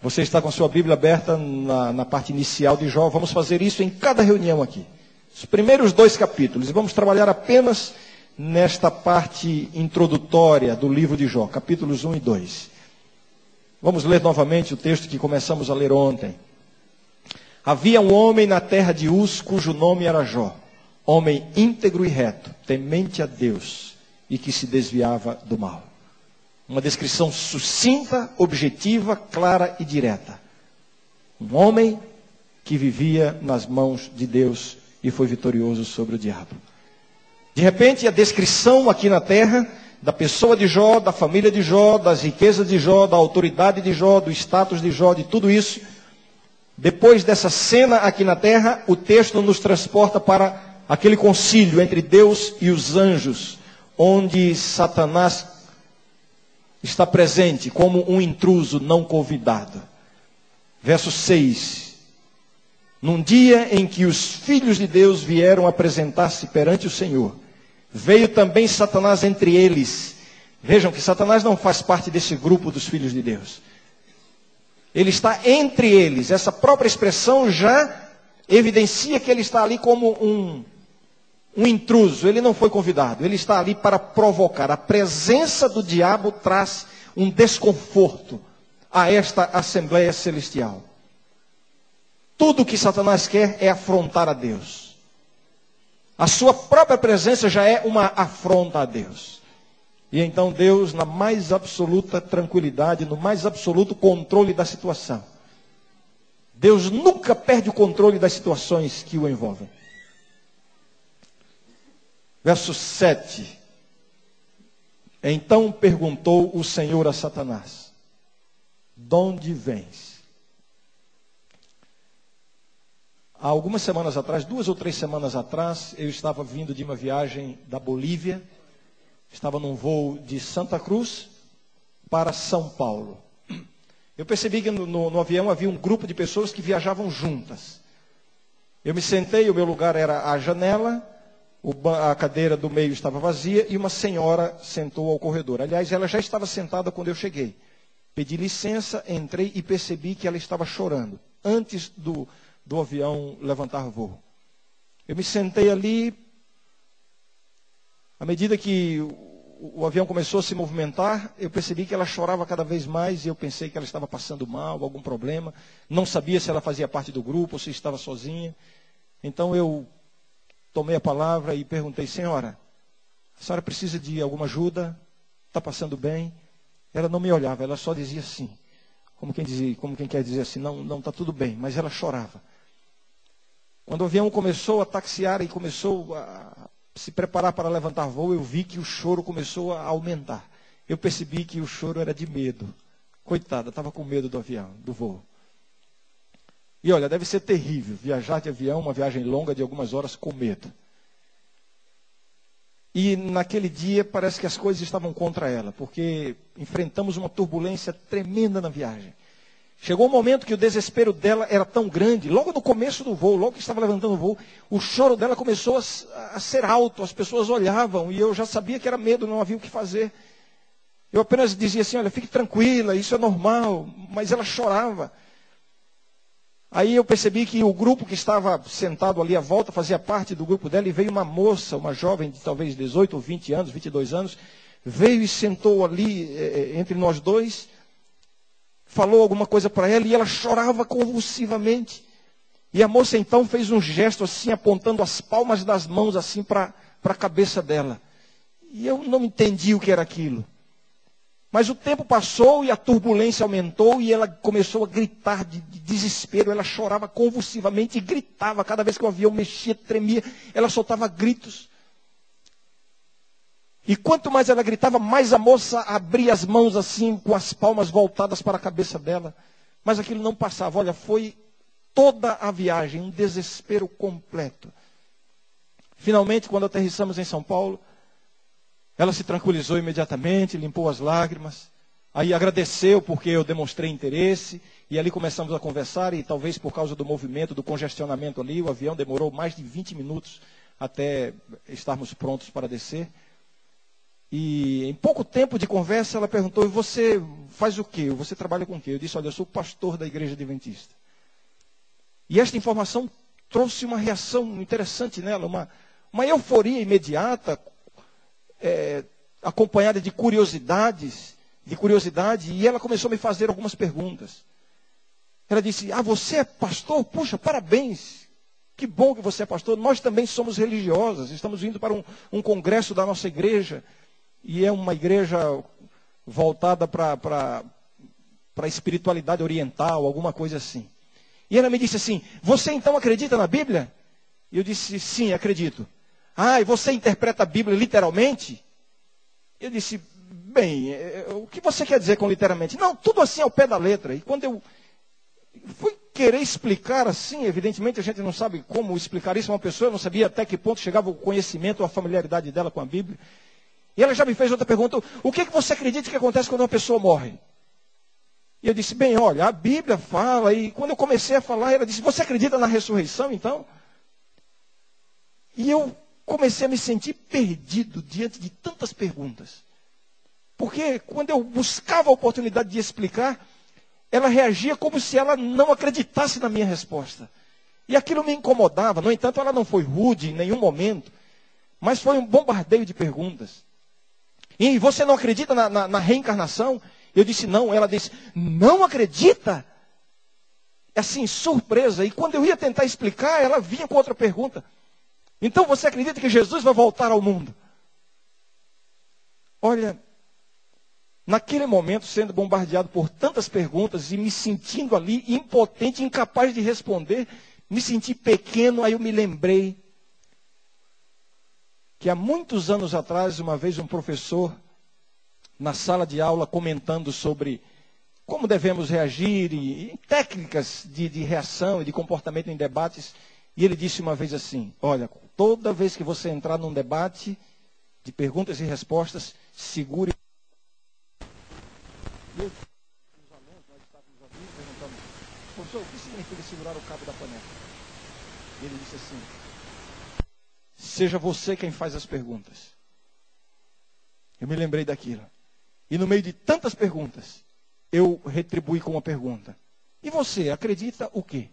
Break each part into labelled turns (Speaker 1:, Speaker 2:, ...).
Speaker 1: Você está com a sua Bíblia aberta na, na, parte inicial de Jó. Vamos fazer isso em cada reunião aqui. Os primeiros dois capítulos. E vamos trabalhar apenas nesta parte introdutória do livro de Jó, capítulos 1 e 2. Vamos ler novamente o texto que começamos a ler ontem. Havia um homem na terra de Uz, cujo nome era Jó, homem íntegro e reto, temente a Deus e que se desviava do mal. Uma descrição sucinta, objetiva, clara e direta. Um homem que vivia nas mãos de Deus e foi vitorioso sobre o diabo. De repente, a descrição aqui na terra da pessoa de Jó, da família de Jó, das riquezas de Jó, da autoridade de Jó, do status de Jó, de tudo isso. Depois dessa cena aqui na terra, o texto nos transporta para aquele concílio entre Deus e os anjos, onde Satanás está presente como um intruso não convidado. Verso 6. Num dia em que os filhos de Deus vieram apresentar-se perante o Senhor, veio também Satanás entre eles. Vejam que Satanás não faz parte desse grupo dos filhos de Deus. Ele está entre eles. Essa própria expressão já evidencia que ele está ali como um um intruso, ele não foi convidado, ele está ali para provocar. A presença do diabo traz um desconforto a esta Assembleia Celestial. Tudo que Satanás quer é afrontar a Deus. A sua própria presença já é uma afronta a Deus. E então Deus, na mais absoluta tranquilidade, no mais absoluto controle da situação. Deus nunca perde o controle das situações que o envolvem. Verso 7. Então perguntou o Senhor a Satanás: De onde vens? Há algumas semanas atrás, duas ou três semanas atrás, eu estava vindo de uma viagem da Bolívia, estava num voo de Santa Cruz para São Paulo. Eu percebi que no, no, no avião havia um grupo de pessoas que viajavam juntas. Eu me sentei, o meu lugar era a janela, a cadeira do meio estava vazia e uma senhora sentou ao corredor. Aliás, ela já estava sentada quando eu cheguei. Pedi licença, entrei e percebi que ela estava chorando, antes do, do avião levantar voo. Eu me sentei ali. À medida que o, o avião começou a se movimentar, eu percebi que ela chorava cada vez mais e eu pensei que ela estava passando mal, algum problema. Não sabia se ela fazia parte do grupo ou se estava sozinha. Então eu tomei a palavra e perguntei, senhora, a senhora precisa de alguma ajuda? Está passando bem? Ela não me olhava, ela só dizia sim. Como quem, dizia, como quem quer dizer assim, não, não está tudo bem, mas ela chorava. Quando o avião começou a taxiar e começou a se preparar para levantar voo, eu vi que o choro começou a aumentar. Eu percebi que o choro era de medo. Coitada, estava com medo do avião, do voo. E olha, deve ser terrível viajar de avião, uma viagem longa de algumas horas com medo. E naquele dia parece que as coisas estavam contra ela, porque enfrentamos uma turbulência tremenda na viagem. Chegou um momento que o desespero dela era tão grande, logo no começo do voo, logo que estava levantando o voo, o choro dela começou a, a ser alto, as pessoas olhavam e eu já sabia que era medo, não havia o que fazer. Eu apenas dizia assim: olha, fique tranquila, isso é normal, mas ela chorava. Aí eu percebi que o grupo que estava sentado ali à volta fazia parte do grupo dela e veio uma moça, uma jovem de talvez 18 ou 20 anos, 22 anos, veio e sentou ali eh, entre nós dois, falou alguma coisa para ela e ela chorava convulsivamente. E a moça então fez um gesto assim, apontando as palmas das mãos assim para a cabeça dela. E eu não entendi o que era aquilo. Mas o tempo passou e a turbulência aumentou e ela começou a gritar de, de, desespero. Ela chorava convulsivamente e gritava. Cada vez que o avião mexia, tremia, ela soltava gritos. E quanto mais ela gritava, mais a moça abria as mãos assim, com as palmas voltadas para a cabeça dela. Mas aquilo não passava. Olha, foi toda a viagem, um desespero completo. Finalmente, quando aterrissamos em São Paulo, ela se tranquilizou imediatamente, limpou as lágrimas. Aí agradeceu porque eu demonstrei interesse. E ali começamos a conversar. E talvez por causa do movimento, do congestionamento ali, o avião demorou mais de 20 minutos até estarmos prontos para descer. E em pouco tempo de conversa, ela perguntou: e você faz o quê? Você trabalha com o quê? Eu disse: olha, eu sou pastor da igreja adventista. E esta informação trouxe uma reação interessante nela, uma, uma euforia imediata, é, acompanhada de curiosidades, de curiosidade, e ela começou a me fazer algumas perguntas. Ela disse: Ah, você é pastor? Puxa, parabéns. Que bom que você é pastor. Nós também somos religiosas. Estamos indo para um, um congresso da nossa igreja. E é uma igreja voltada para a espiritualidade oriental, alguma coisa assim. E ela me disse assim: Você então acredita na Bíblia? E eu disse: Sim, acredito. Ah, e você interpreta a Bíblia literalmente? Eu disse: Bem, é, é, o que você quer dizer com literalmente? Não, tudo assim ao pé da letra. E quando eu fui querer explicar assim, evidentemente a gente não sabe como explicar isso a uma pessoa, eu não sabia até que ponto chegava o conhecimento ou a familiaridade dela com a Bíblia. E ela já me fez outra pergunta: o que, que você acredita que acontece quando uma pessoa morre? E eu disse, bem, olha, a Bíblia fala, e quando eu comecei a falar, ela disse, você acredita na ressurreição então? E eu comecei a me sentir perdido diante de tantas perguntas. Porque quando eu buscava a oportunidade de explicar, ela reagia como se ela não acreditasse na minha resposta. E aquilo me incomodava. No entanto, ela não foi rude em nenhum momento, mas foi um bombardeio de perguntas. E você não acredita na, na, na reencarnação? Eu disse não. Ela disse, não acredita? Assim, surpresa. E quando eu ia tentar explicar, ela vinha com outra pergunta. Então você acredita que Jesus vai voltar ao mundo? Olha, naquele momento, sendo bombardeado por tantas perguntas e me sentindo ali impotente, incapaz de responder, me senti pequeno, aí eu me lembrei que há muitos anos atrás, uma vez um professor, na sala de aula, comentando sobre como devemos reagir e, e técnicas de, de reação e de comportamento em debates, e ele disse uma vez assim: Olha, toda vez que você entrar num debate de perguntas e respostas, segure. E os alunos, nós estávamos ali perguntando, professor, o que significa segurar o cabo da panela? E ele disse assim: Seja você quem faz as perguntas. Eu me lembrei daquilo. E no meio de tantas perguntas, eu retribuí com uma pergunta. E você acredita o quê?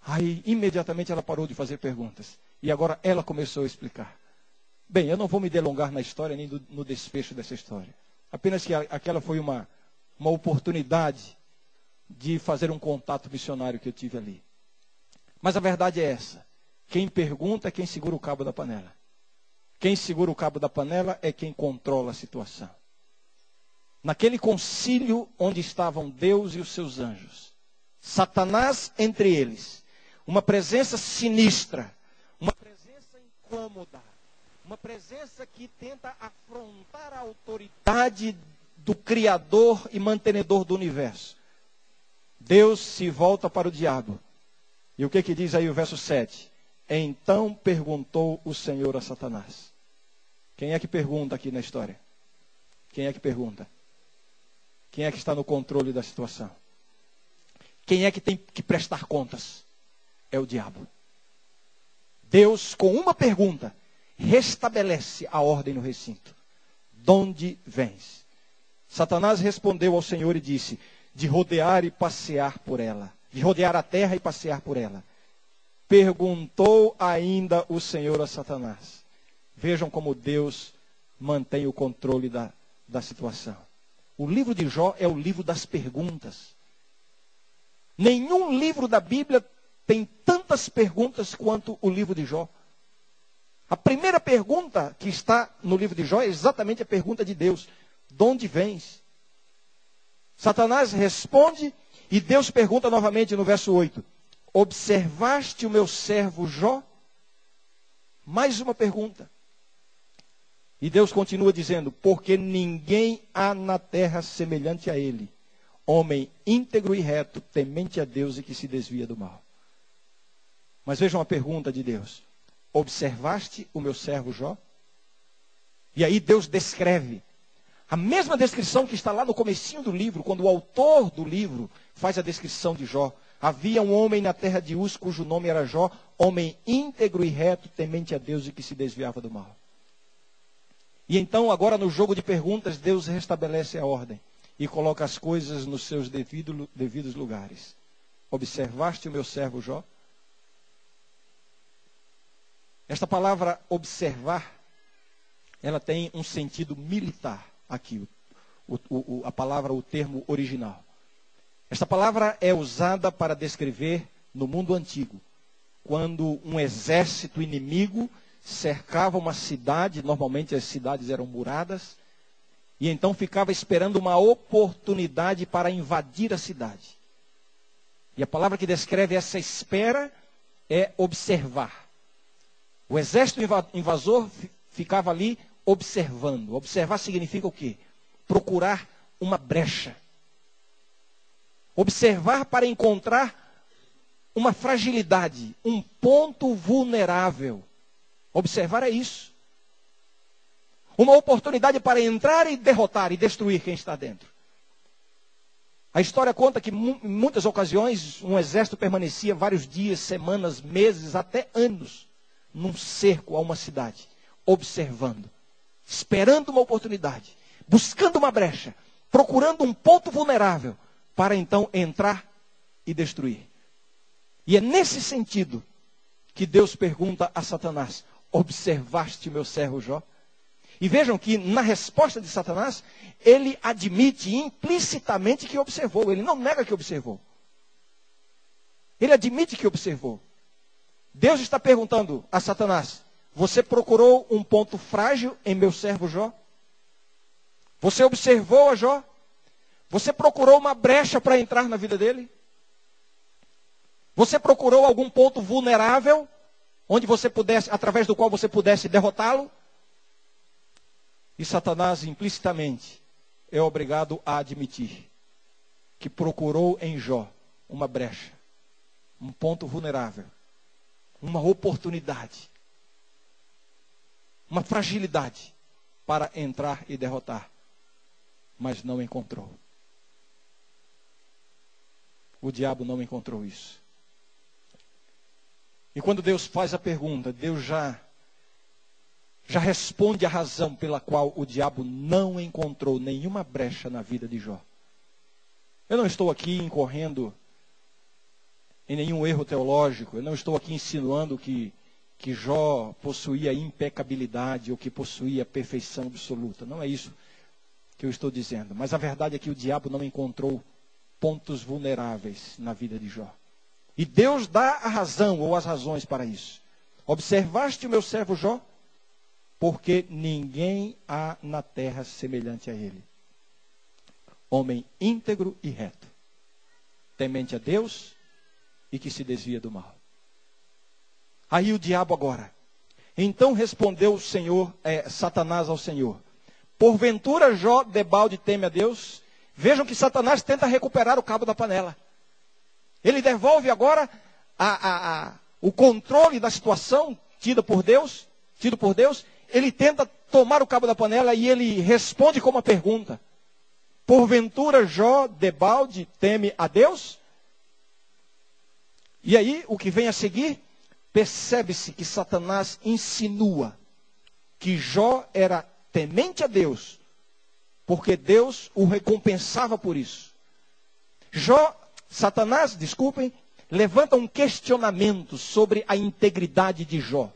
Speaker 1: Aí, imediatamente, ela parou de fazer perguntas. E agora ela começou a explicar. Bem, eu não vou me delongar na história nem do, no desfecho dessa história. Apenas que a, aquela foi uma, uma oportunidade de fazer um contato missionário que eu tive ali. Mas a verdade é essa. Quem pergunta é quem segura o cabo da panela. Quem segura o cabo da panela é quem controla a situação. Naquele concílio onde estavam Deus e os seus anjos, Satanás entre eles, uma presença sinistra, incômoda, uma presença que tenta afrontar a autoridade do Criador e mantenedor do universo. Deus se volta para o diabo. E o que, que diz aí o verso 7? Então perguntou o Senhor a Satanás. Quem é que pergunta aqui na história? Quem é que pergunta? Quem é que está no controle da situação? Quem é que tem que prestar contas? É o diabo. Deus, com uma pergunta, restabelece a ordem no recinto. De onde vens? Satanás respondeu ao Senhor e disse: De rodear e passear por ela. De rodear a terra e passear por ela. Perguntou ainda o Senhor a Satanás. Vejam como Deus mantém o controle da, da situação. O livro de Jó é o livro das perguntas. Nenhum livro da Bíblia tem tantas perguntas quanto o livro de Jó. A primeira pergunta que está no livro de Jó é exatamente a pergunta de Deus: De onde vens? Satanás responde e Deus pergunta novamente no verso 8: Observaste o meu servo Jó? Mais uma pergunta. E Deus continua dizendo: Porque ninguém há na terra semelhante a ele, homem íntegro e reto, temente a Deus e que se desvia do mal. Mas veja uma pergunta de Deus: Observaste o meu servo Jó? E aí Deus descreve a mesma descrição que está lá no comecinho do livro, quando o autor do livro faz a descrição de Jó. Havia um homem na terra de Uz, cujo nome era Jó, homem íntegro e reto, temente a Deus e que se desviava do mal. E então, agora no jogo de perguntas, Deus restabelece a ordem e coloca as coisas nos seus devido, devidos lugares. Observaste o meu servo Jó? Esta palavra observar, ela tem um sentido militar aqui, o, o, a palavra, o termo original. Esta palavra é usada para descrever no mundo antigo, quando um exército inimigo cercava uma cidade, normalmente as cidades eram muradas, e então ficava esperando uma oportunidade para invadir a cidade. E a palavra que descreve essa espera é observar. O exército invasor ficava ali observando. Observar significa o quê? Procurar uma brecha. Observar para encontrar uma fragilidade, um ponto vulnerável. Observar é isso. Uma oportunidade para entrar e derrotar e destruir quem está dentro. A história conta que em muitas ocasiões um exército permanecia vários dias, semanas, meses, até anos, num cerco a uma cidade, observando, esperando uma oportunidade, buscando uma brecha, procurando um ponto vulnerável para então entrar e destruir. E é nesse sentido que Deus pergunta a Satanás: Observaste meu servo Jó? E vejam que na resposta de Satanás, ele admite implicitamente que observou, ele não nega que observou. Ele admite que observou. Deus está perguntando a Satanás: Você procurou um ponto frágil em meu servo Jó? Você observou a Jó? Você procurou uma brecha para entrar na vida dele? Você procurou algum ponto vulnerável onde você pudesse, através do qual você pudesse derrotá-lo? E Satanás implicitamente é obrigado a admitir que procurou em Jó uma brecha, um ponto vulnerável, uma oportunidade, uma fragilidade para entrar e derrotar, mas não encontrou. O diabo não encontrou isso. E quando Deus faz a pergunta, Deus já já responde a razão pela qual o diabo não encontrou nenhuma brecha na vida de Jó. Eu não estou aqui incorrendo em nenhum erro teológico, eu não estou aqui insinuando que, que Jó possuía impecabilidade ou que possuía perfeição absoluta. Não é isso que eu estou dizendo. Mas a verdade é que o diabo não encontrou pontos vulneráveis na vida de Jó. E Deus dá a razão ou as razões para isso. Observaste o meu servo Jó? Porque ninguém há na terra semelhante a ele. Homem íntegro e reto, temente a Deus e que se desvia do mal. Aí o diabo agora. Então respondeu o Senhor, é, Satanás ao Senhor: Porventura Jó debalde teme a Deus? Vejam que Satanás tenta recuperar o cabo da panela. Ele devolve agora a, a, a, o controle da situação tida por Deus, tido por Deus. Ele tenta tomar o cabo da panela e ele responde com uma pergunta: Porventura Jó debalde teme a Deus? E aí, o que vem a seguir, percebe-se que Satanás insinua que Jó era temente a Deus, porque Deus o recompensava por isso. Jó Satanás, desculpem, levanta um questionamento sobre a integridade de Jó.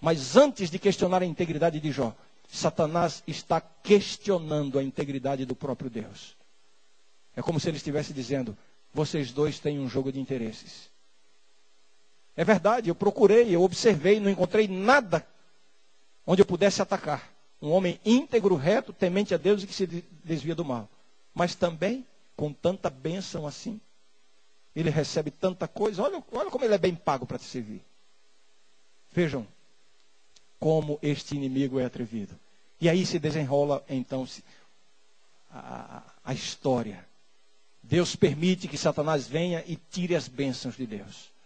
Speaker 1: Mas antes de questionar a integridade de Jó, Satanás está questionando a integridade do próprio Deus. É como se ele estivesse dizendo: vocês dois têm um jogo de interesses. É verdade, eu procurei, eu observei, não encontrei nada onde eu pudesse atacar. Um homem íntegro, reto, temente a Deus e que se desvia do mal. Mas também com tanta bênção assim ele recebe tanta coisa. Olha, olha como ele é bem pago para te servir. Vejam como este inimigo é atrevido. E aí se desenrola então a, a história. Deus permite que Satanás venha e tire as bênçãos de Deus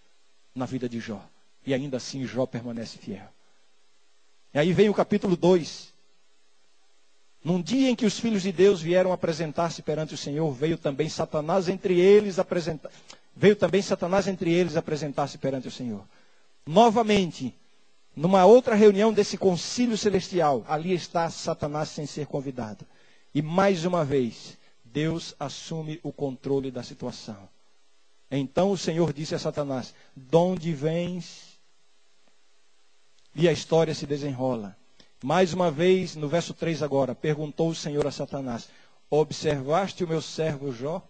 Speaker 1: na vida de Jó. E ainda assim Jó permanece fiel. E aí vem o capítulo 2. Num dia em que os filhos de Deus vieram apresentar-se perante o Senhor, veio também Satanás entre eles apresentar. Veio também Satanás entre eles apresentar-se perante o Senhor. Novamente, numa outra reunião desse concílio celestial, ali está Satanás sem ser convidado. E mais uma vez, Deus assume o controle da situação. Então o Senhor disse a Satanás: De onde vens? E a história se desenrola. Mais uma vez, no verso 3 agora, perguntou o Senhor a Satanás: Observaste o meu servo Jó?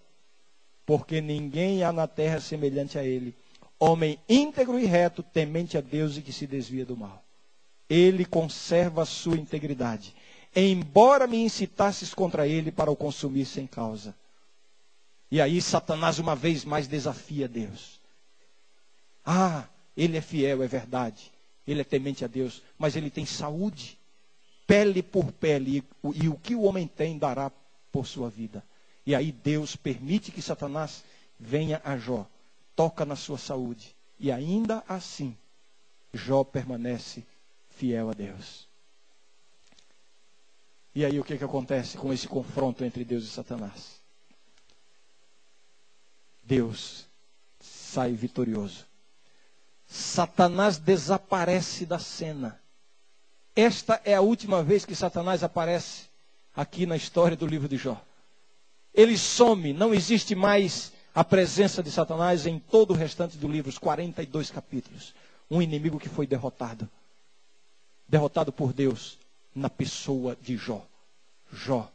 Speaker 1: Porque ninguém há na terra semelhante a ele, homem íntegro e reto, temente a Deus e que se desvia do mal. Ele conserva a sua integridade, embora me incitasses contra ele para o consumir sem causa. E aí Satanás uma vez mais desafia Deus. Ah, ele é fiel, é verdade. Ele é temente a Deus, mas ele tem saúde, pele por pele, e, o que o homem tem dará por sua vida. E aí Deus permite que Satanás venha a Jó, toca na sua saúde, e ainda assim Jó permanece fiel a Deus. E aí o que, que acontece com esse confronto entre Deus e Satanás? Deus sai vitorioso. Satanás desaparece da cena. Esta é a última vez que Satanás aparece aqui na história do livro de Jó. Ele some, não existe mais a presença de Satanás em todo o restante do livro, os 42 capítulos. Um inimigo que foi derrotado. Derrotado por Deus na pessoa de Jó. Jó,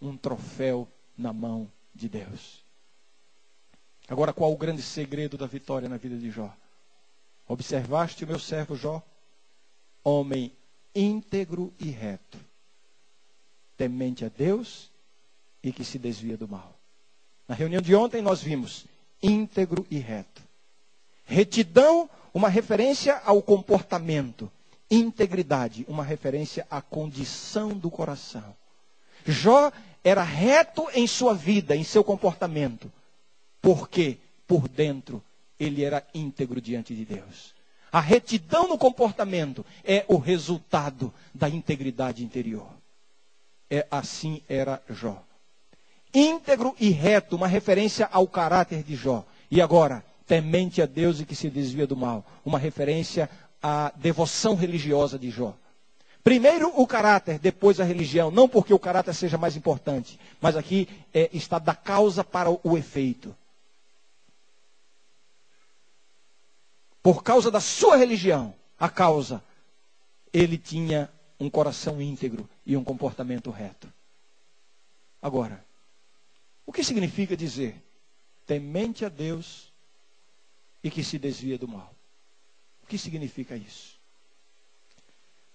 Speaker 1: um troféu na mão de Deus. Agora, qual o grande segredo da vitória na vida de Jó? Observaste o meu servo Jó, homem íntegro e reto, temente a Deus e que se desvia do mal. Na reunião de ontem nós vimos íntegro e reto. Retidão, uma referência ao comportamento. Integridade, uma referência à condição do coração. Jó era reto em sua vida, em seu comportamento porque por dentro ele era íntegro diante de Deus. A retidão no comportamento é o resultado da integridade interior. É assim era Jó. Íntegro e reto, uma referência ao caráter de Jó. E agora, temente a Deus e que se desvia do mal, uma referência à devoção religiosa de Jó. Primeiro o caráter, depois a religião. Não porque o caráter seja mais importante, mas aqui é, está da causa para o efeito. Por causa da sua religião, a causa, ele tinha um coração íntegro e um comportamento reto. Agora, o que significa dizer temente a Deus e que se desvia do mal? O que significa isso?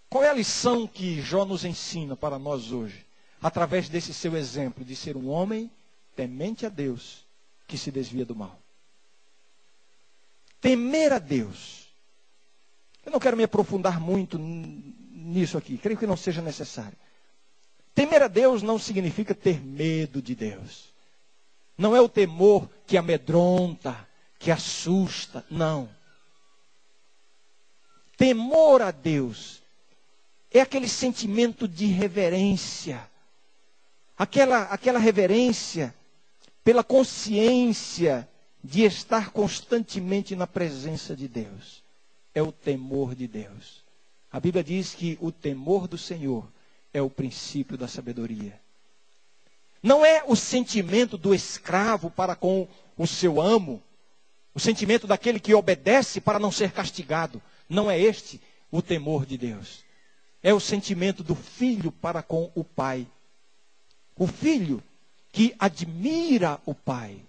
Speaker 1: Qual é a lição que Jó nos ensina para nós hoje, através desse seu exemplo de ser um homem temente a Deus que se desvia do mal? Temer a Deus. Eu não quero me aprofundar muito nisso aqui, creio que não seja necessário. Temer a Deus não significa ter medo de Deus. Não é o temor que amedronta, que assusta, não. Temor a Deus é aquele sentimento de reverência, aquela, aquela reverência pela consciência de estar constantemente na presença de Deus. É o temor de Deus. A Bíblia diz que o temor do Senhor é o princípio da sabedoria. Não é o sentimento do escravo para com o seu amo, o sentimento daquele que obedece para não ser castigado. Não é este o temor de Deus. É o sentimento do filho para com o pai. O filho que admira o pai.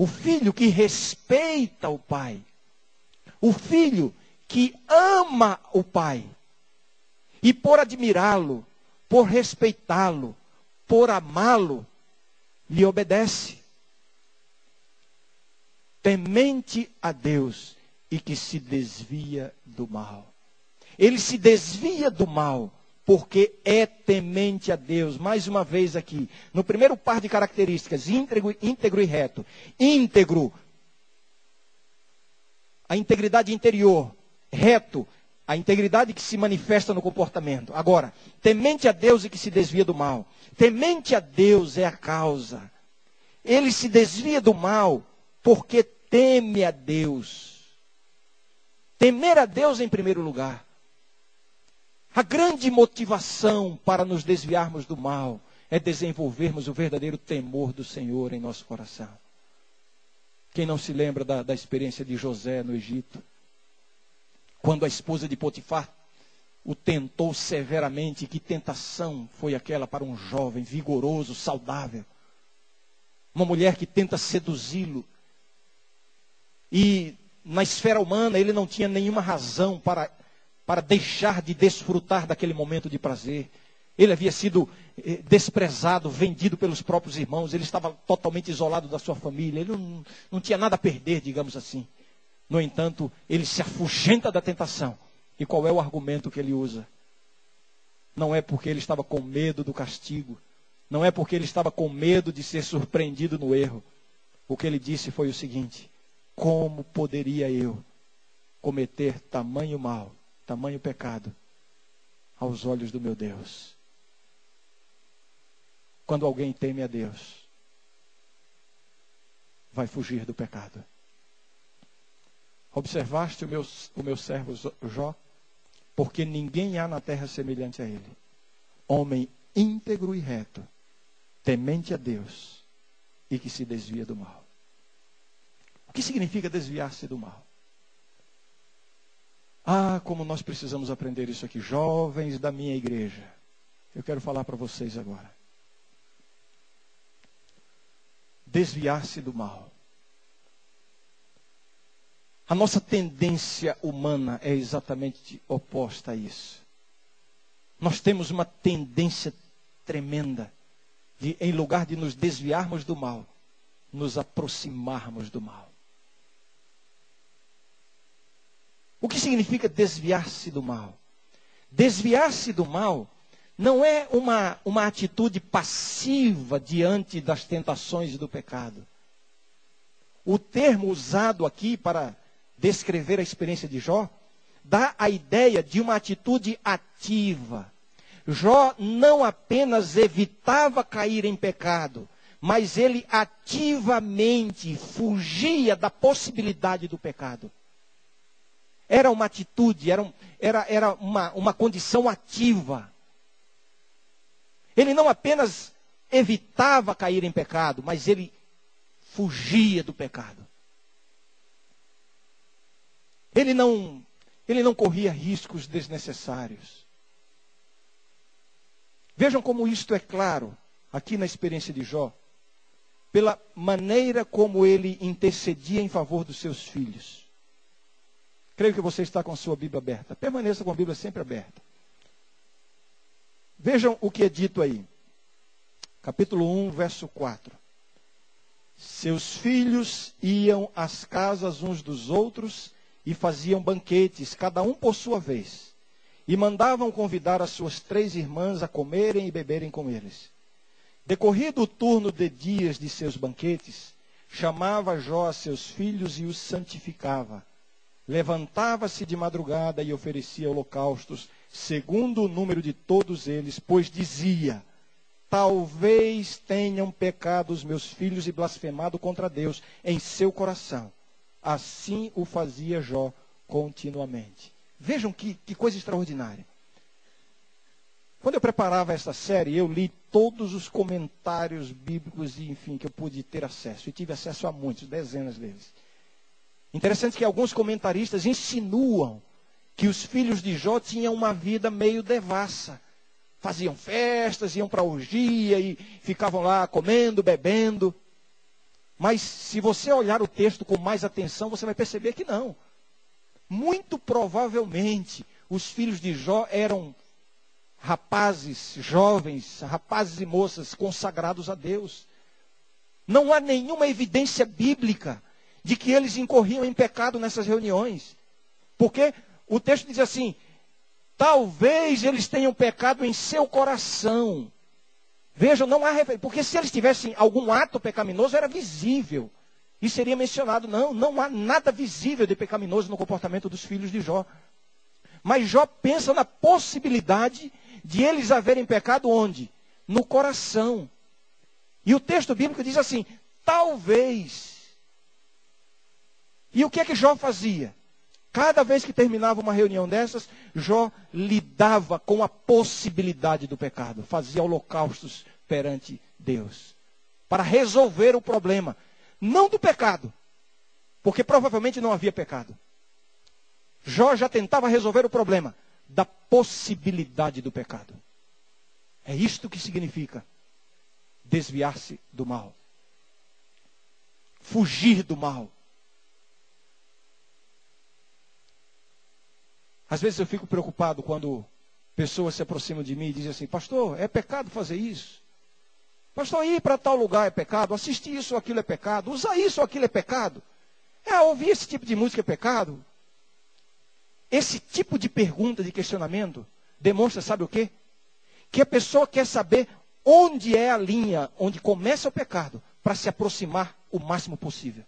Speaker 1: O filho que respeita o pai. O filho que ama o pai. E por admirá-lo, por respeitá-lo, por amá-lo, lhe obedece. Temente a Deus e que se desvia do mal. Ele se desvia do mal porque é temente a Deus. Mais uma vez aqui, no primeiro par de características, íntegro, íntegro e reto. Íntegro, a integridade interior. Reto, a integridade que se manifesta no comportamento. Agora, temente a Deus e que se desvia do mal. Temente a Deus é a causa. Ele se desvia do mal porque teme a Deus. Temer a Deus em primeiro lugar. A grande motivação para nos desviarmos do mal é desenvolvermos o verdadeiro temor do Senhor em nosso coração. Quem não se lembra da, da experiência de José no Egito? Quando a esposa de Potifar o tentou severamente, que tentação foi aquela para um jovem vigoroso, saudável? Uma mulher que tenta seduzi-lo. E na esfera humana ele não tinha nenhuma razão para, para deixar de desfrutar daquele momento de prazer. Ele havia sido eh, desprezado, vendido pelos próprios irmãos, ele estava totalmente isolado da sua família, ele não, não tinha nada a perder, digamos assim. No entanto, ele se afugenta da tentação. E qual é o argumento que ele usa? Não é porque ele estava com medo do castigo, não é porque ele estava com medo de ser surpreendido no erro. O que ele disse foi o seguinte: como poderia eu cometer tamanho mal, tamanho pecado aos olhos do meu Deus? Quando alguém teme a Deus, vai fugir do pecado. Observaste o meu, o meu servo Jó? Porque ninguém há na terra semelhante a ele. Homem íntegro e reto, temente a Deus e que se desvia do mal. O que significa desviar-se do mal? Ah, como nós precisamos aprender isso aqui, jovens da minha igreja. Eu quero falar para vocês agora. desviar-se do mal. A nossa tendência humana é exatamente oposta a isso. Nós temos uma tendência tremenda de, em lugar de nos desviarmos do mal, nos aproximarmos do mal. O que significa desviar-se do mal? Desviar-se do mal não é uma, uma atitude passiva diante das tentações do pecado. O termo usado aqui para descrever a experiência de Jó dá a ideia de uma atitude ativa. Jó não apenas evitava cair em pecado, mas ele ativamente fugia da possibilidade do pecado. Era uma atitude, era, um, era, era uma, uma condição ativa. Ele não apenas evitava cair em pecado, mas ele fugia do pecado. Ele não, ele não corria riscos desnecessários. Vejam como isto é claro aqui na experiência de Jó, pela maneira como ele intercedia em favor dos seus filhos. Creio que você está com a sua Bíblia aberta. Permaneça com a Bíblia sempre aberta. Vejam o que é dito aí. Capítulo 1, verso 4. Seus filhos iam às casas uns dos outros e faziam banquetes, cada um por sua vez, e mandavam convidar as suas três irmãs a comerem e beberem com eles. Decorrido o turno de dias de seus banquetes, chamava Jó a seus filhos e os santificava. Levantava-se de madrugada e oferecia holocaustos segundo o número de todos eles, pois dizia: Talvez tenham pecado os meus filhos e blasfemado contra Deus em seu coração. Assim o fazia Jó continuamente. Vejam que, que coisa extraordinária. Quando eu preparava esta série, eu li todos os comentários bíblicos, enfim, que eu pude ter acesso. E tive acesso a muitos, dezenas deles. Interessante que alguns comentaristas insinuam que os filhos de Jó tinham uma vida meio devassa. Faziam festas, iam para orgia e ficavam lá comendo, bebendo. Mas se você olhar o texto com mais atenção, você vai perceber que não. Muito provavelmente, os filhos de Jó eram rapazes, jovens, rapazes e moças consagrados a Deus. Não há nenhuma evidência bíblica de que eles incorriam em pecado nessas reuniões. Porque o texto diz assim: talvez eles tenham pecado em seu coração. Vejam, não há referência, porque se eles tivessem algum ato pecaminoso, era visível. E seria mencionado, não, não há nada visível de pecaminoso no comportamento dos filhos de Jó. Mas Jó pensa na possibilidade de eles haverem pecado onde? No coração. E o texto bíblico diz assim: talvez. E o que é que Jó fazia? Cada vez que terminava uma reunião dessas, Jó lidava com a possibilidade do pecado, fazia holocaustos perante Deus, para resolver o problema, não do pecado, porque provavelmente não havia pecado. Jó já tentava resolver o problema da possibilidade do pecado. É isto que significa desviar-se do mal, fugir do mal. Às vezes eu fico preocupado quando pessoas se aproximam de mim e dizem assim: Pastor, é pecado fazer isso? Pastor, ir para tal lugar é pecado? Assistir isso ou aquilo é pecado? Usar isso ou aquilo é pecado? É, ouvir esse tipo de música é pecado? Esse tipo de pergunta, de questionamento, demonstra, sabe o quê? Que a pessoa quer saber onde é a linha onde começa o pecado para se aproximar o máximo possível.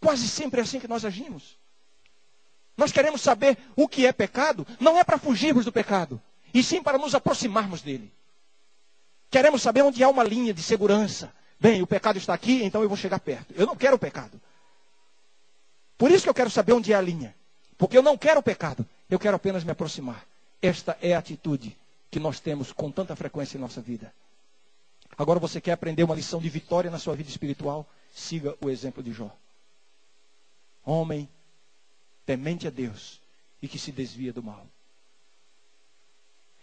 Speaker 1: Quase sempre é assim que nós agimos. Nós queremos saber o que é pecado, não é para fugirmos do pecado, e sim para nos aproximarmos dele. Queremos saber onde há uma linha de segurança. Bem, o pecado está aqui, então eu vou chegar perto. Eu não quero o pecado. Por isso que eu quero saber onde é a linha. Porque eu não quero o pecado, eu quero apenas me aproximar. Esta é a atitude que nós temos com tanta frequência em nossa vida. Agora você quer aprender uma lição de vitória na sua vida espiritual? Siga o exemplo de Jó. Homem temente a Deus e que se desvia do mal.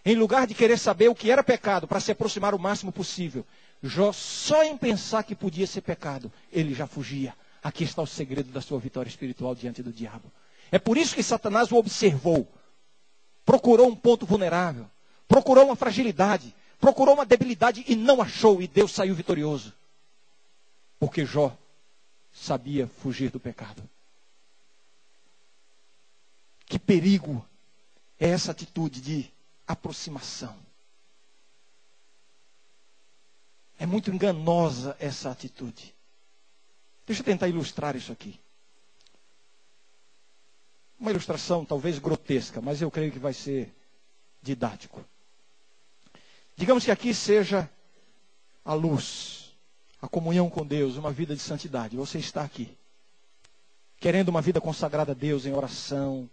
Speaker 1: Em lugar de querer saber o que era pecado para se aproximar o máximo possível, Jó, só em pensar que podia ser pecado, ele já fugia. Aqui está o segredo da sua vitória espiritual diante do diabo. É por isso que Satanás o observou. Procurou um ponto vulnerável. Procurou uma fragilidade. Procurou uma debilidade e não achou. E Deus saiu vitorioso. Porque Jó sabia fugir do pecado. Que perigo é essa atitude de aproximação. É muito enganosa essa atitude. Deixa eu tentar ilustrar isso aqui. Uma ilustração talvez grotesca, mas eu creio que vai ser didático. Digamos que aqui seja a luz, a comunhão com Deus, uma vida de santidade. Você está aqui, querendo uma vida consagrada a Deus em oração,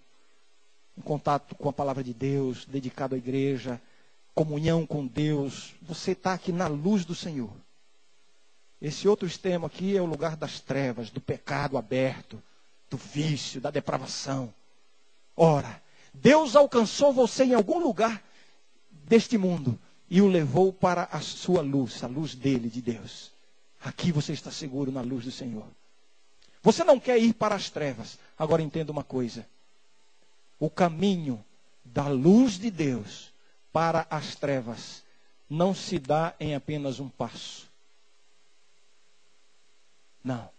Speaker 1: em contato com a palavra de Deus, dedicado à igreja, comunhão com Deus. Você está aqui na luz do Senhor. Esse outro extremo aqui é o lugar das trevas, do pecado aberto, do vício, da depravação. Ora, Deus alcançou você em algum lugar deste mundo e o levou para a sua luz, a luz dele, de Deus. Aqui você está seguro na luz do Senhor. Você não quer ir para as trevas. Agora entenda uma coisa o caminho da luz de Deus para as trevas não se dá em apenas um passo. Não.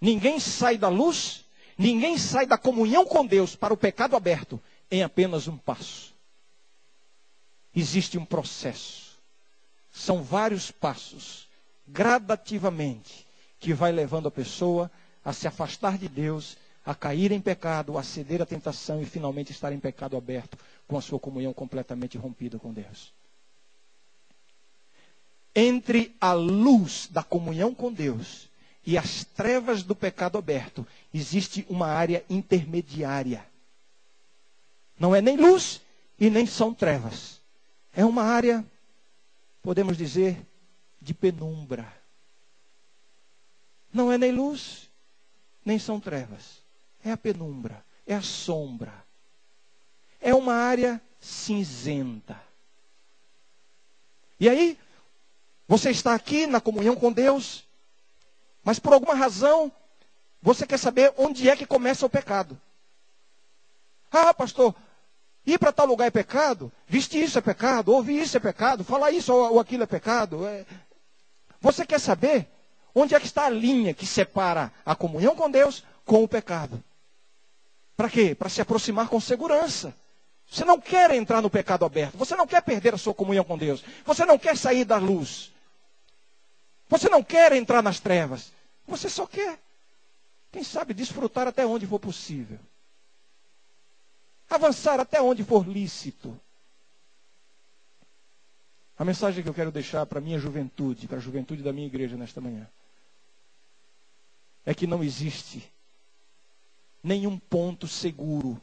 Speaker 1: Ninguém sai da luz, ninguém sai da comunhão com Deus para o pecado aberto em apenas um passo. Existe um processo. São vários passos, gradativamente, que vai levando a pessoa a se afastar de Deus a cair em pecado, a ceder à tentação e finalmente estar em pecado aberto, com a sua comunhão completamente rompida com Deus. Entre a luz da comunhão com Deus e as trevas do pecado aberto, existe uma área intermediária. Não é nem luz e nem são trevas. É uma área, podemos dizer, de penumbra. Não é nem luz, nem são trevas é a penumbra, é a sombra. É uma área cinzenta. E aí, você está aqui na comunhão com Deus, mas por alguma razão, você quer saber onde é que começa o pecado. Ah, pastor, ir para tal lugar é pecado? Vestir isso é pecado? Ouvir isso é pecado? Falar isso ou aquilo é pecado? É... Você quer saber onde é que está a linha que separa a comunhão com Deus com o pecado? Para quê? Para se aproximar com segurança. Você não quer entrar no pecado aberto. Você não quer perder a sua comunhão com Deus. Você não quer sair da luz. Você não quer entrar nas trevas. Você só quer, quem sabe, desfrutar até onde for possível. Avançar até onde for lícito. A mensagem que eu quero deixar para a minha juventude, para a juventude da minha igreja nesta manhã, é que não existe nenhum ponto seguro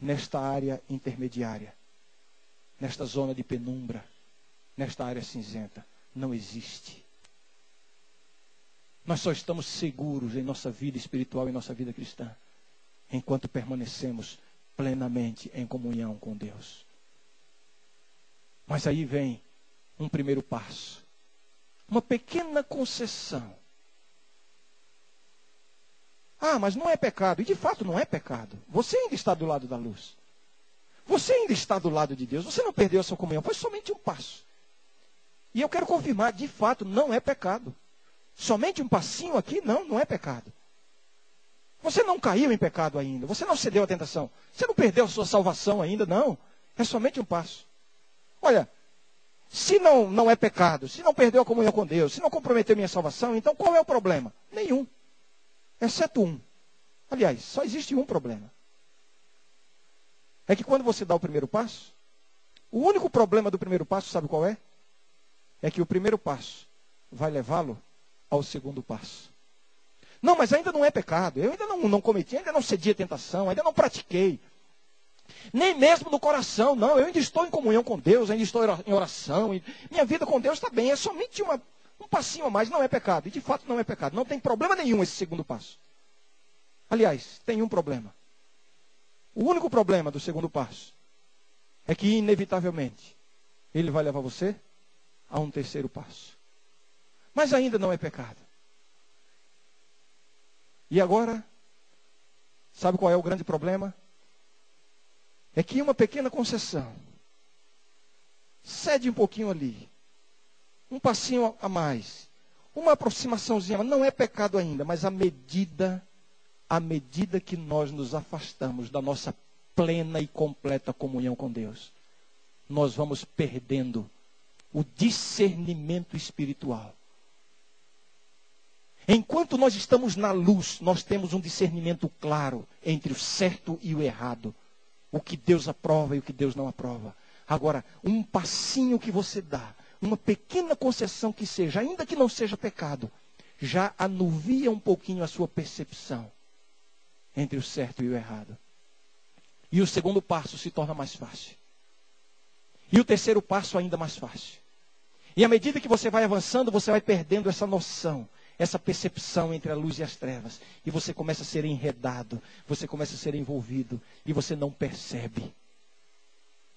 Speaker 1: nesta área intermediária, nesta zona de penumbra, nesta área cinzenta. Não existe. Nós só estamos seguros em nossa vida espiritual e nossa vida cristã enquanto permanecemos plenamente em comunhão com Deus. Mas aí vem um primeiro passo, uma pequena concessão. Ah, mas não é pecado. E de fato não é pecado. Você ainda está do lado da luz. Você ainda está do lado de Deus. Você não perdeu a sua comunhão. Foi somente um passo. E eu quero confirmar, de fato, não é pecado. Somente um passinho aqui, não, não é pecado. Você não caiu em pecado ainda. Você não cedeu à tentação. Você não perdeu a sua salvação ainda, não. É somente um passo. Olha, se não, não é pecado, se não perdeu a comunhão com Deus, se não comprometeu minha salvação, então qual é o problema? Nenhum. Exceto um. Aliás, só existe um problema. É que quando você dá o primeiro passo, o único problema do primeiro passo, sabe qual é? É que o primeiro passo vai levá-lo ao segundo passo. Não, mas ainda não é pecado. Eu ainda não, não cometi, ainda não cedi a tentação, ainda não pratiquei. Nem mesmo no coração, não. Eu ainda estou em comunhão com Deus, ainda estou em oração. minha vida com Deus está bem. É somente uma, um passinho a mais. Não é pecado. E de fato não é pecado. Não tem problema nenhum esse segundo passo. Aliás, tem um problema. O único problema do segundo passo é que, inevitavelmente, ele vai levar você a um terceiro passo. Mas ainda não é pecado. E agora, sabe qual é o grande problema? É que uma pequena concessão, cede um pouquinho ali, um passinho a mais, uma aproximaçãozinha, não é pecado ainda, mas à medida, à medida que nós nos afastamos da nossa plena e completa comunhão com Deus, nós vamos perdendo o discernimento espiritual. Enquanto nós estamos na luz, nós temos um discernimento claro entre o certo e o errado. O que Deus aprova e o que Deus não aprova. Agora, um passinho que você dá, uma pequena concessão que seja, ainda que não seja pecado, já anuvia um pouquinho a sua percepção entre o certo e o errado. E o segundo passo se torna mais fácil. E o terceiro passo ainda mais fácil. E à medida que você vai avançando, você vai perdendo essa noção essa percepção entre a luz e as trevas. E você começa a ser enredado, você começa a ser envolvido, e você não percebe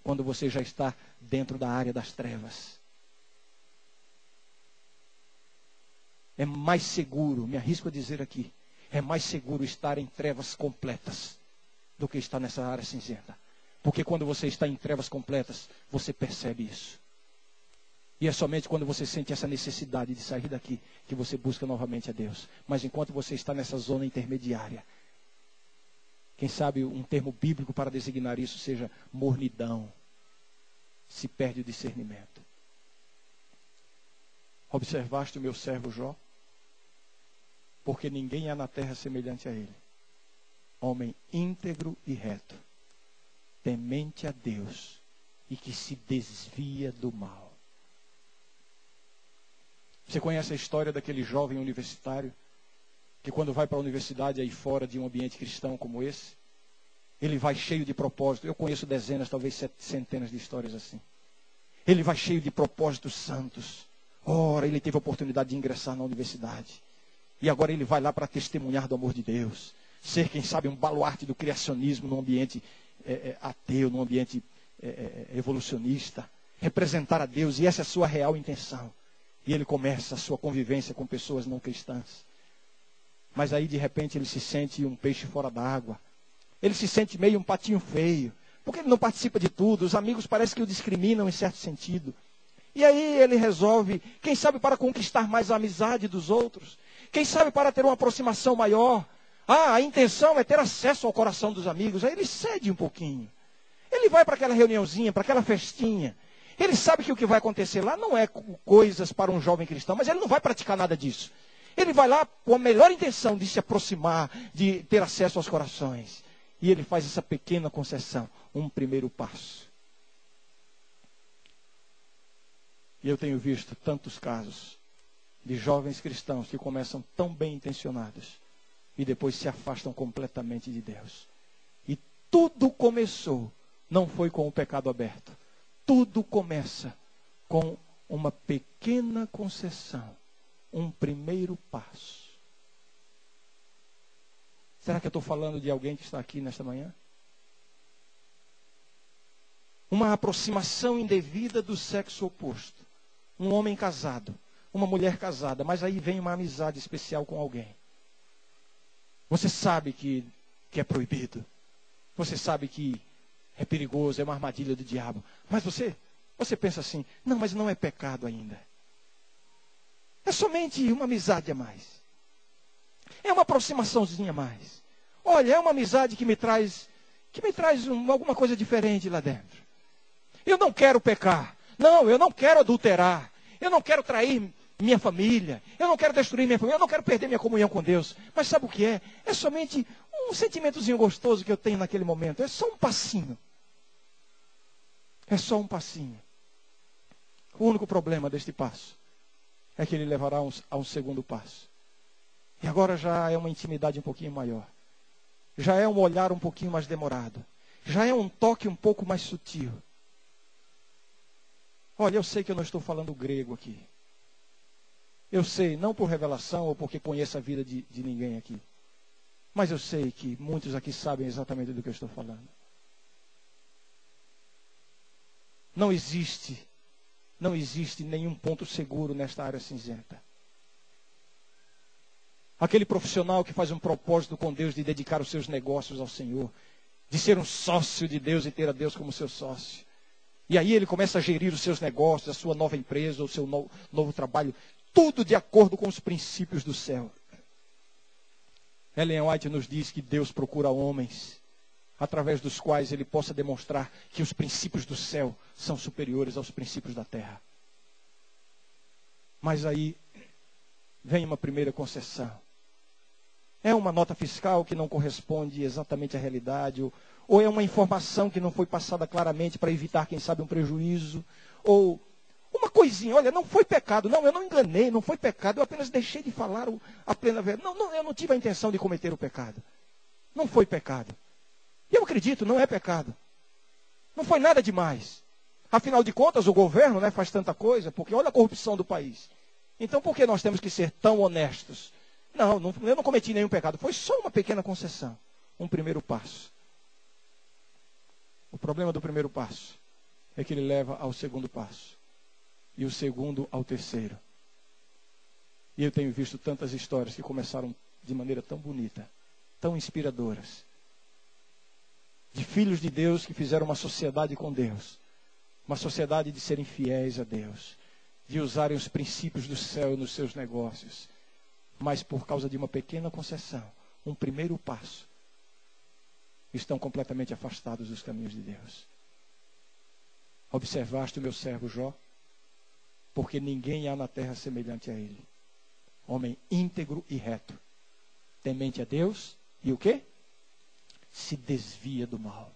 Speaker 1: quando você já está dentro da área das trevas. É mais seguro, me arrisco a dizer aqui, é mais seguro estar em trevas completas do que estar nessa área cinzenta. Porque quando você está em trevas completas, você percebe isso. E é somente quando você sente essa necessidade de sair daqui que você busca novamente a Deus. Mas enquanto você está nessa zona intermediária, quem sabe um termo bíblico para designar isso seja mornidão. Se perde o discernimento. Observaste o meu servo Jó? Porque ninguém há na terra semelhante a ele. Homem íntegro e reto, temente a Deus e que se desvia do mal. Você conhece a história daquele jovem universitário que quando vai para a universidade aí fora de um ambiente cristão como esse, ele vai cheio de propósito. Eu conheço dezenas, talvez centenas de histórias assim. Ele vai cheio de propósitos santos. Ora, ele teve a oportunidade de ingressar na universidade. E agora ele vai lá para testemunhar do amor de Deus. Ser, quem sabe, um baluarte do criacionismo num ambiente é, é, ateu, num ambiente é, é evolucionista. Representar a Deus, e essa é a sua real intenção. E ele começa a sua convivência com pessoas não cristãs. Mas aí, de repente, ele se sente um peixe fora d'água. Ele se sente meio um patinho feio. Porque ele não participa de tudo. Os amigos parecem que o discriminam em certo sentido. E aí ele resolve, quem sabe para conquistar mais a amizade dos outros. Quem sabe para ter uma aproximação maior. Ah, a intenção é ter acesso ao coração dos amigos. Aí ele cede um pouquinho. Ele vai para aquela reuniãozinha, para aquela festinha. Ele sabe que o que vai acontecer lá não é coisas para um jovem cristão, mas ele não vai praticar nada disso. Ele vai lá com a melhor intenção de se aproximar, de ter acesso aos corações. E ele faz essa pequena concessão, um primeiro passo. E eu tenho visto tantos casos de jovens cristãos que começam tão bem intencionados, e depois se afastam completamente de Deus. E tudo começou, não foi com o pecado aberto. Tudo começa com uma pequena concessão, um primeiro passo. Será que eu estou falando de alguém que está aqui nesta manhã? Uma aproximação indevida do sexo oposto. Um homem casado, uma mulher casada, mas aí vem uma amizade especial com alguém. Você sabe que, que é proibido. Você sabe que é perigoso, é uma armadilha do diabo. Mas você, você pensa assim: não, mas não é pecado ainda. É somente uma amizade a mais. É uma aproximaçãozinha a mais. Olha, é uma amizade que me traz, que me traz um, alguma coisa diferente lá dentro. Eu não quero pecar. Não, eu não quero adulterar. Eu não quero trair minha família. Eu não quero destruir minha família. Eu não quero perder minha comunhão com Deus. Mas sabe o que é? É somente um sentimentozinho gostoso que eu tenho naquele momento. É só um passinho. É só um passinho. O único problema deste passo é que ele levará a um, a um segundo passo. E agora já é uma intimidade um pouquinho maior. Já é um olhar um pouquinho mais demorado. Já é um toque um pouco mais sutil. Olha, eu sei que eu não estou falando grego aqui. Eu sei, não por revelação ou porque conheço a vida de, de ninguém aqui. Mas eu sei que muitos aqui sabem exatamente do que eu estou falando. Não existe, não existe nenhum ponto seguro nesta área cinzenta. Aquele profissional que faz um propósito com Deus de dedicar os seus negócios ao Senhor, de ser um sócio de Deus e ter a Deus como seu sócio. E aí ele começa a gerir os seus negócios, a sua nova empresa, o seu novo, novo trabalho, tudo de acordo com os princípios do céu. Ellen White nos diz que Deus procura homens através dos quais ele possa demonstrar que os princípios do céu são superiores aos princípios da terra. Mas aí vem uma primeira concessão. É uma nota fiscal que não corresponde exatamente à realidade, ou, ou é uma informação que não foi passada claramente para evitar, quem sabe, um prejuízo, ou uma coisinha, olha, não foi pecado, não, eu não enganei, não foi pecado, eu apenas deixei de falar a plena verdade. Não, não, eu não tive a intenção de cometer o pecado. Não foi pecado. Eu acredito, não é pecado. Não foi nada demais. Afinal de contas, o governo né, faz tanta coisa, porque olha a corrupção do país. Então, por que nós temos que ser tão honestos? Não, não, eu não cometi nenhum pecado. Foi só uma pequena concessão. Um primeiro passo. O problema do primeiro passo é que ele leva ao segundo passo. E o segundo ao terceiro. E eu tenho visto tantas histórias que começaram de maneira tão bonita, tão inspiradoras. De filhos de Deus que fizeram uma sociedade com Deus. Uma sociedade de serem fiéis a Deus. De usarem os princípios do céu nos seus negócios mas por causa de uma pequena concessão, um primeiro passo, estão completamente afastados dos caminhos de Deus. Observaste o meu servo Jó? Porque ninguém há na terra semelhante a ele. Homem íntegro e reto, temente a Deus e o que? Se desvia do mal.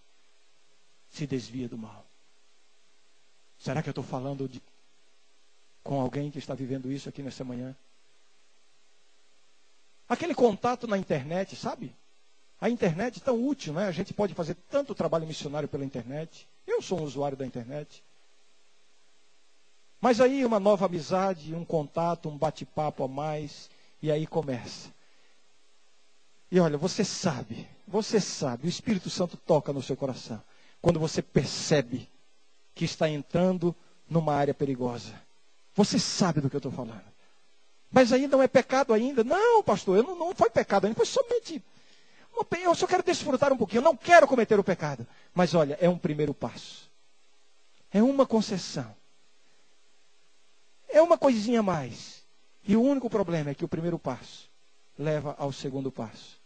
Speaker 1: Se desvia do mal. Será que eu estou falando de, com alguém que está vivendo isso aqui nessa manhã? Aquele contato na internet, sabe? A internet tão útil, né? A gente pode fazer tanto trabalho missionário pela internet. Eu sou um usuário da internet. Mas aí uma nova amizade, um contato, um bate-papo a mais, e aí começa. E olha, você sabe, você sabe, o Espírito Santo toca no seu coração. Quando você percebe que está entrando numa área perigosa. Você sabe do que eu estou falando. Mas aí não é pecado ainda. Não, pastor, eu não, não foi pecado ainda, foi somente. Eu só quero desfrutar um pouquinho, eu não quero cometer o pecado. Mas olha, é um primeiro passo. É uma concessão. É uma coisinha a mais. E o único problema é que o primeiro passo leva ao segundo passo.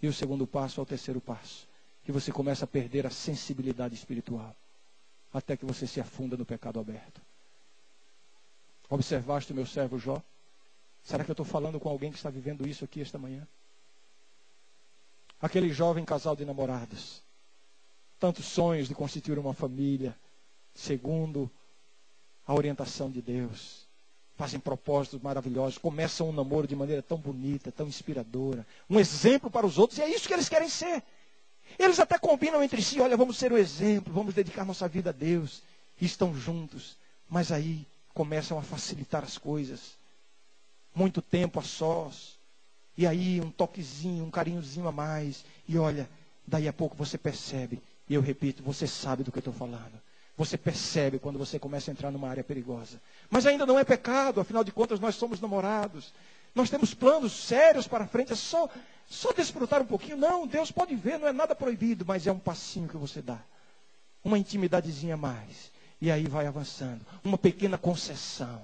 Speaker 1: E o segundo passo ao terceiro passo. Que você começa a perder a sensibilidade espiritual. Até que você se afunda no pecado aberto. Observaste o meu servo Jó? Será que eu estou falando com alguém que está vivendo isso aqui esta manhã? Aquele jovem casal de namorados. Tantos sonhos de constituir uma família, segundo a orientação de Deus. fazem propósitos maravilhosos, começam um namoro de maneira tão bonita, tão inspiradora, um exemplo para os outros, e é isso que eles querem ser. Eles até combinam entre si, olha, vamos ser o exemplo, vamos dedicar nossa vida a Deus, e estão juntos, mas aí começam a facilitar as coisas. Muito tempo a sós, e aí um toquezinho, um carinhozinho a mais, e olha, daí a pouco você percebe, e eu repito, você sabe do que eu estou falando. Você percebe quando você começa a entrar numa área perigosa. Mas ainda não é pecado, afinal de contas nós somos namorados. Nós temos planos sérios para frente, é só, só desfrutar um pouquinho. Não, Deus pode ver, não é nada proibido, mas é um passinho que você dá. Uma intimidadezinha a mais. E aí vai avançando. Uma pequena concessão.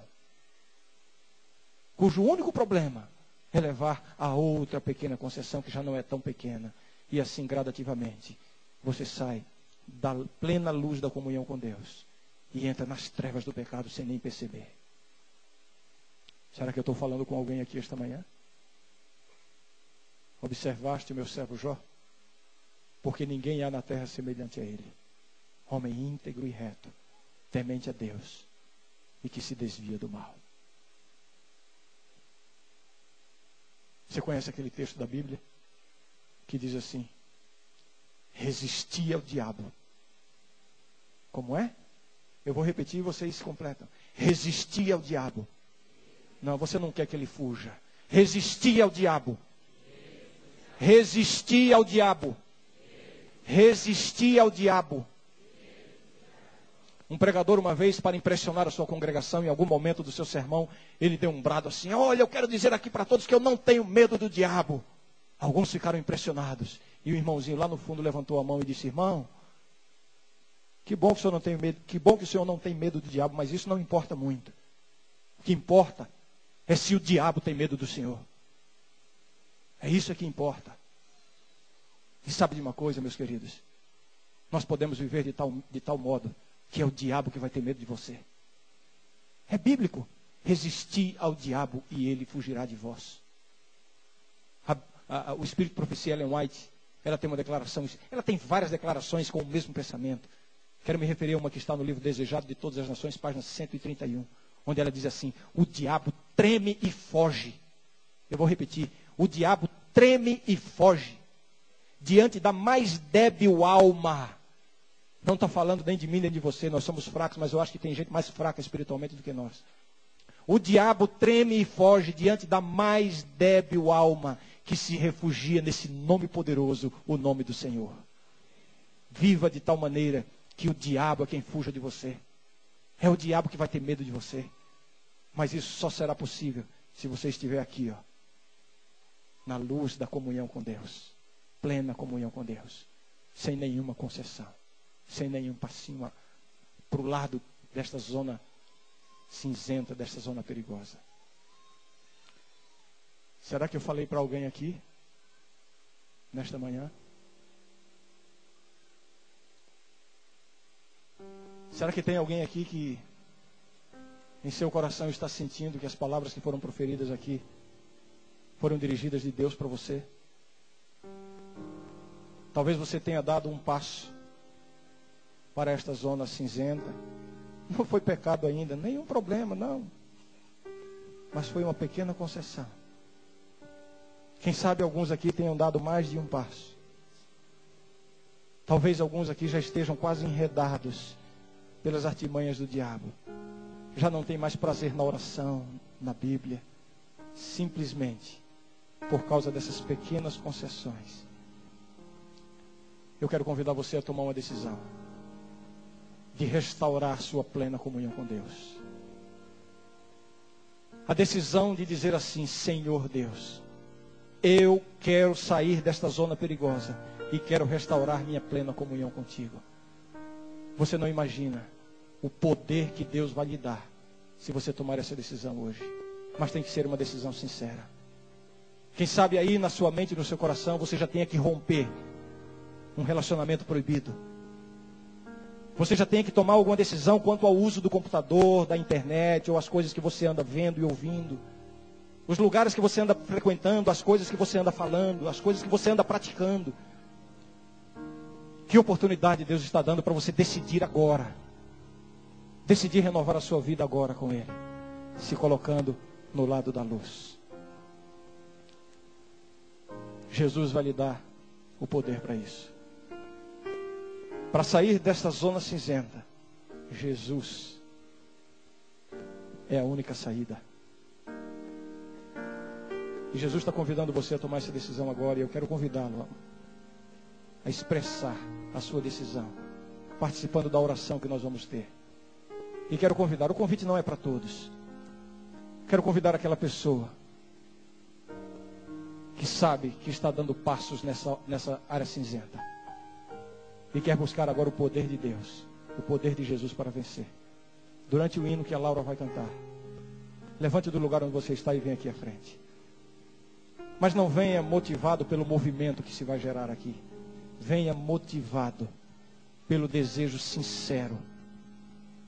Speaker 1: Cujo único problema levar a outra pequena concessão, que já não é tão pequena. E assim gradativamente você sai da plena luz da comunhão com Deus e entra nas trevas do pecado sem nem perceber. Será que eu estou falando com alguém aqui esta manhã? Observaste o meu servo Jó? Porque ninguém há na terra semelhante a ele. Homem íntegro e reto, temente a Deus e que se desvia do mal. Você conhece aquele texto da Bíblia que diz assim: resistia ao diabo. Como é? Eu vou repetir e vocês completam. Resistia ao diabo. Não, você não quer que ele fuja. Resistia ao diabo. Resistia ao diabo. Resistia ao diabo. Um pregador, uma vez, para impressionar a sua congregação, em algum momento do seu sermão, ele deu um brado assim: Olha, eu quero dizer aqui para todos que eu não tenho medo do diabo. Alguns ficaram impressionados. E o irmãozinho lá no fundo levantou a mão e disse: Irmão, que bom que o senhor não tem medo, que bom que o senhor não tem medo do diabo, mas isso não importa muito. O que importa é se o diabo tem medo do senhor. É isso que importa. E sabe de uma coisa, meus queridos? Nós podemos viver de tal, de tal modo que é o diabo que vai ter medo de você. É bíblico. Resistir ao diabo e ele fugirá de vós. A, a, o espírito de profecia Ellen White ela tem uma declaração, ela tem várias declarações com o mesmo pensamento. Quero me referir a uma que está no livro Desejado de Todas as Nações, página 131, onde ela diz assim: O diabo treme e foge. Eu vou repetir: O diabo treme e foge diante da mais débil alma. Não está falando nem de mim nem de você, nós somos fracos, mas eu acho que tem gente mais fraca espiritualmente do que nós. O diabo treme e foge diante da mais débil alma que se refugia nesse nome poderoso, o nome do Senhor. Viva de tal maneira que o diabo é quem fuja de você. É o diabo que vai ter medo de você. Mas isso só será possível se você estiver aqui, ó, na luz da comunhão com Deus, plena comunhão com Deus, sem nenhuma concessão, sem nenhum passinho para o lado desta zona cinzenta, desta zona perigosa. Será que eu falei para alguém aqui? Nesta manhã? Será que tem alguém aqui que em seu coração está sentindo que as palavras que foram proferidas aqui foram dirigidas de Deus para você? Talvez você tenha dado um passo para esta zona cinzenta. Não foi pecado ainda, nenhum problema, não. Mas foi uma pequena concessão. Quem sabe alguns aqui tenham dado mais de um passo. Talvez alguns aqui já estejam quase enredados pelas artimanhas do diabo. Já não tem mais prazer na oração, na Bíblia. Simplesmente por causa dessas pequenas concessões. Eu quero convidar você a tomar uma decisão de restaurar sua plena comunhão com Deus. A decisão de dizer assim: Senhor Deus, eu quero sair desta zona perigosa e quero restaurar minha plena comunhão contigo. Você não imagina o poder que Deus vai lhe dar se você tomar essa decisão hoje. Mas tem que ser uma decisão sincera. Quem sabe aí na sua mente no seu coração você já tenha que romper um relacionamento proibido. Você já tenha que tomar alguma decisão quanto ao uso do computador, da internet ou as coisas que você anda vendo e ouvindo os lugares que você anda frequentando, as coisas que você anda falando, as coisas que você anda praticando. Que oportunidade Deus está dando para você decidir agora. Decidir renovar a sua vida agora com Ele. se colocando no lado da luz. Jesus vai lhe dar o poder para isso. Para sair desta zona cinzenta, Jesus é a única saída. E Jesus está convidando você a tomar essa decisão agora, e eu quero convidá-lo a expressar a sua decisão, participando da oração que nós vamos ter. E quero convidar, o convite não é para todos. Quero convidar aquela pessoa que sabe que está dando passos nessa, nessa área cinzenta e quer buscar agora o poder de Deus, o poder de Jesus para vencer. Durante o hino que a Laura vai cantar, levante do lugar onde você está e venha aqui à frente. Mas não venha motivado pelo movimento que se vai gerar aqui. Venha motivado pelo desejo sincero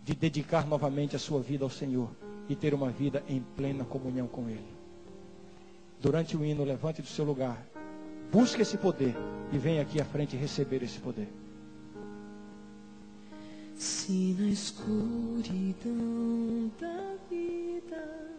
Speaker 1: de dedicar novamente a sua vida ao Senhor e ter uma vida em plena comunhão com Ele. Durante o hino, levante do seu lugar, busque esse poder e venha aqui à frente receber esse poder.
Speaker 2: Se na escuridão da vida